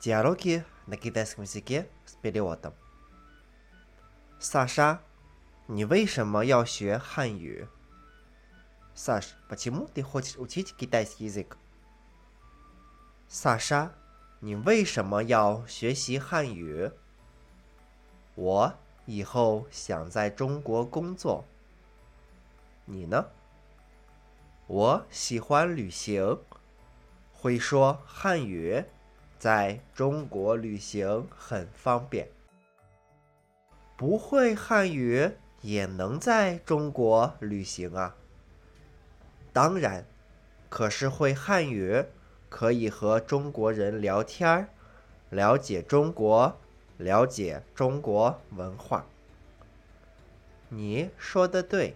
Диалоги на китайском языке с переводом. Саша, 你为什么要学汉语？Саш, почему ты хочешь учить китайский язык? Саша, 你为什么要学习汉语？我以后想在中国工作。你呢？我喜欢旅行，会说汉语。 在中国旅行很方便，不会汉语也能在中国旅行啊。当然，可是会汉语可以和中国人聊天了解中国，了解中国文化。你说的对。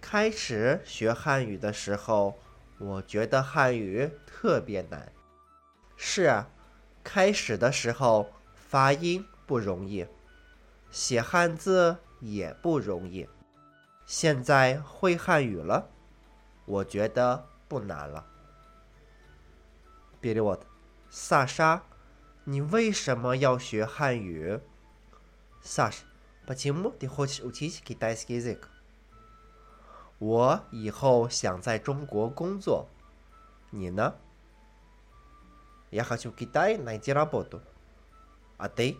开始学汉语的时候，我觉得汉语特别难。是开始的时候发音不容易写汉字也不容易。现在会汉语了我觉得不难了。Billywood 萨沙你为什么要学汉语？萨沙把题目给或者是我提前给大家一个一个我以后想在中国工作你呢？？Я хочу в Китай найти работу. А ты?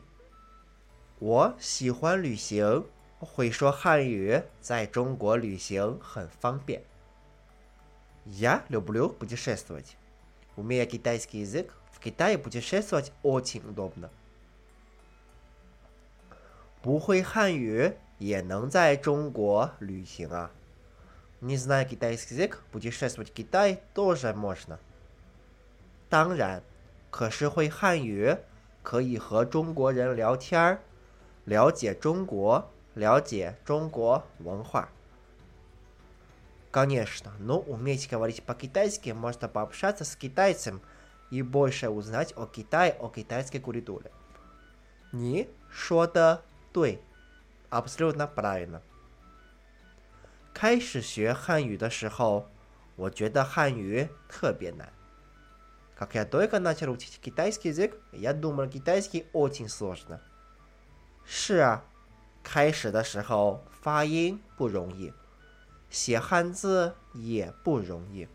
我喜欢旅行，会说汉语，在中国旅行很方便。Я люблю путешествовать. Умея китайский язык, в Китае путешествовать очень удобно. 不会汉语也能在中国旅行啊！Не зная китайский язык, путешествовать в Китай тоже можно. 当然。 可是会汉语，可以和中国人聊天儿，了解中国，了解中国文化。Конечно, но уметь говорить по-китайски можно пообщаться с китайцем и больше узнать о Китае, о китайской культуре. 你说的对，absolutely правильно。开始学汉语的时候，我觉得汉语特别难。 Как я только начал учить китайский язык, я думал, китайский очень сложно. 是啊，开始的时候发音不容易，写汉字也不容易。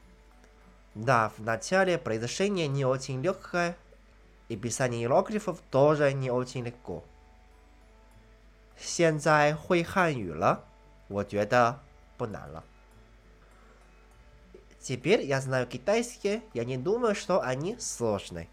Да, в начале произношение не очень легкое, и писание иероглифов тоже не очень легко. 现在会汉语了，我觉得不难了。 Теперь я знаю китайский, я не думаю, что они сложны.